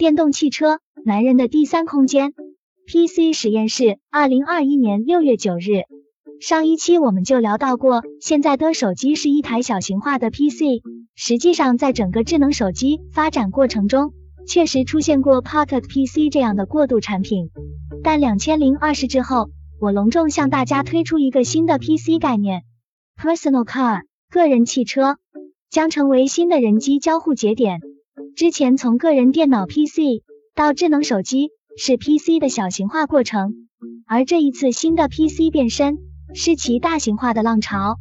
电动汽车，男人的第三空间。PC 实验室，二零二一年六月九日。上一期我们就聊到过，现在的手机是一台小型化的 PC。实际上，在整个智能手机发展过程中，确实出现过 Pocket PC 这样的过渡产品。但两千零二十之后，我隆重向大家推出一个新的 PC 概念，Personal Car，个人汽车，将成为新的人机交互节点。之前从个人电脑 PC 到智能手机是 PC 的小型化过程，而这一次新的 PC 变身是其大型化的浪潮。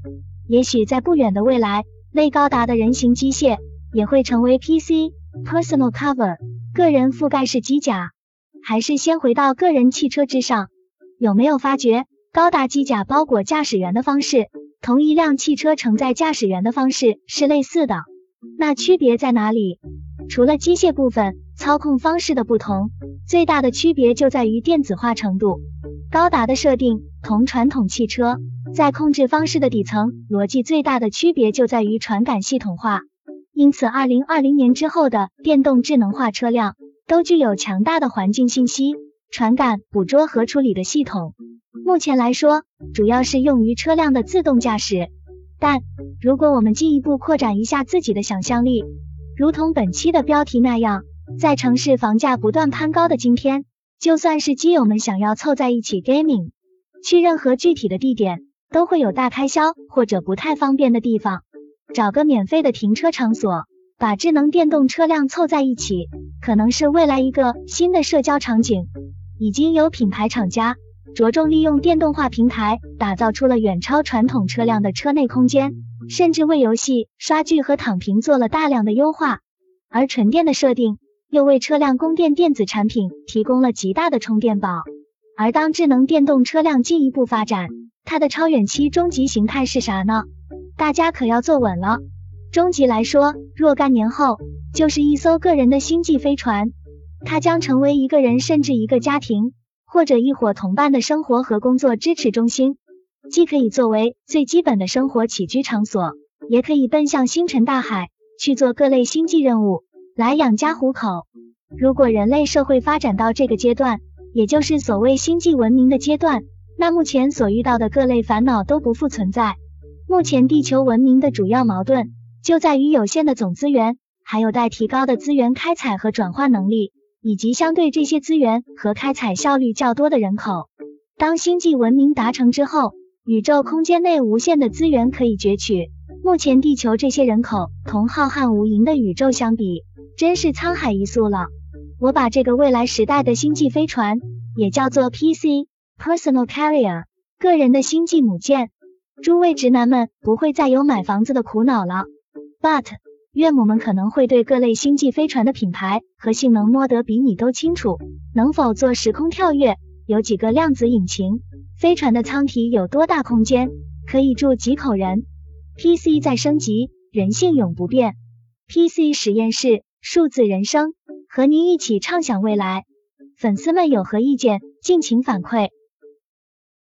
也许在不远的未来，类高达的人形机械也会成为 PC Personal Cover 个人覆盖式机甲。还是先回到个人汽车之上，有没有发觉高达机甲包裹驾驶员的方式，同一辆汽车承载驾驶员的方式是类似的？那区别在哪里？除了机械部分操控方式的不同，最大的区别就在于电子化程度。高达的设定同传统汽车在控制方式的底层逻辑最大的区别就在于传感系统化。因此，二零二零年之后的电动智能化车辆都具有强大的环境信息传感捕捉和处理的系统。目前来说，主要是用于车辆的自动驾驶。但如果我们进一步扩展一下自己的想象力，如同本期的标题那样，在城市房价不断攀高的今天，就算是基友们想要凑在一起 gaming，去任何具体的地点，都会有大开销或者不太方便的地方。找个免费的停车场所，把智能电动车辆凑在一起，可能是未来一个新的社交场景。已经有品牌厂家着重利用电动化平台，打造出了远超传统车辆的车内空间。甚至为游戏、刷剧和躺平做了大量的优化，而纯电的设定又为车辆供电电子产品提供了极大的充电宝。而当智能电动车辆进一步发展，它的超远期终极形态是啥呢？大家可要坐稳了。终极来说，若干年后就是一艘个人的星际飞船，它将成为一个人甚至一个家庭或者一伙同伴的生活和工作支持中心。既可以作为最基本的生活起居场所，也可以奔向星辰大海去做各类星际任务来养家糊口。如果人类社会发展到这个阶段，也就是所谓星际文明的阶段，那目前所遇到的各类烦恼都不复存在。目前地球文明的主要矛盾就在于有限的总资源，还有待提高的资源开采和转化能力，以及相对这些资源和开采效率较多的人口。当星际文明达成之后，宇宙空间内无限的资源可以攫取，目前地球这些人口同浩瀚无垠的宇宙相比，真是沧海一粟了。我把这个未来时代的星际飞船也叫做 PC Personal Carrier，个人的星际母舰。诸位直男们不会再有买房子的苦恼了，But 岳母们可能会对各类星际飞船的品牌和性能摸得比你都清楚，能否做时空跳跃？有几个量子引擎？飞船的舱体有多大空间？可以住几口人？PC 在升级，人性永不变。PC 实验室，数字人生，和您一起畅想未来。粉丝们有何意见，尽情反馈。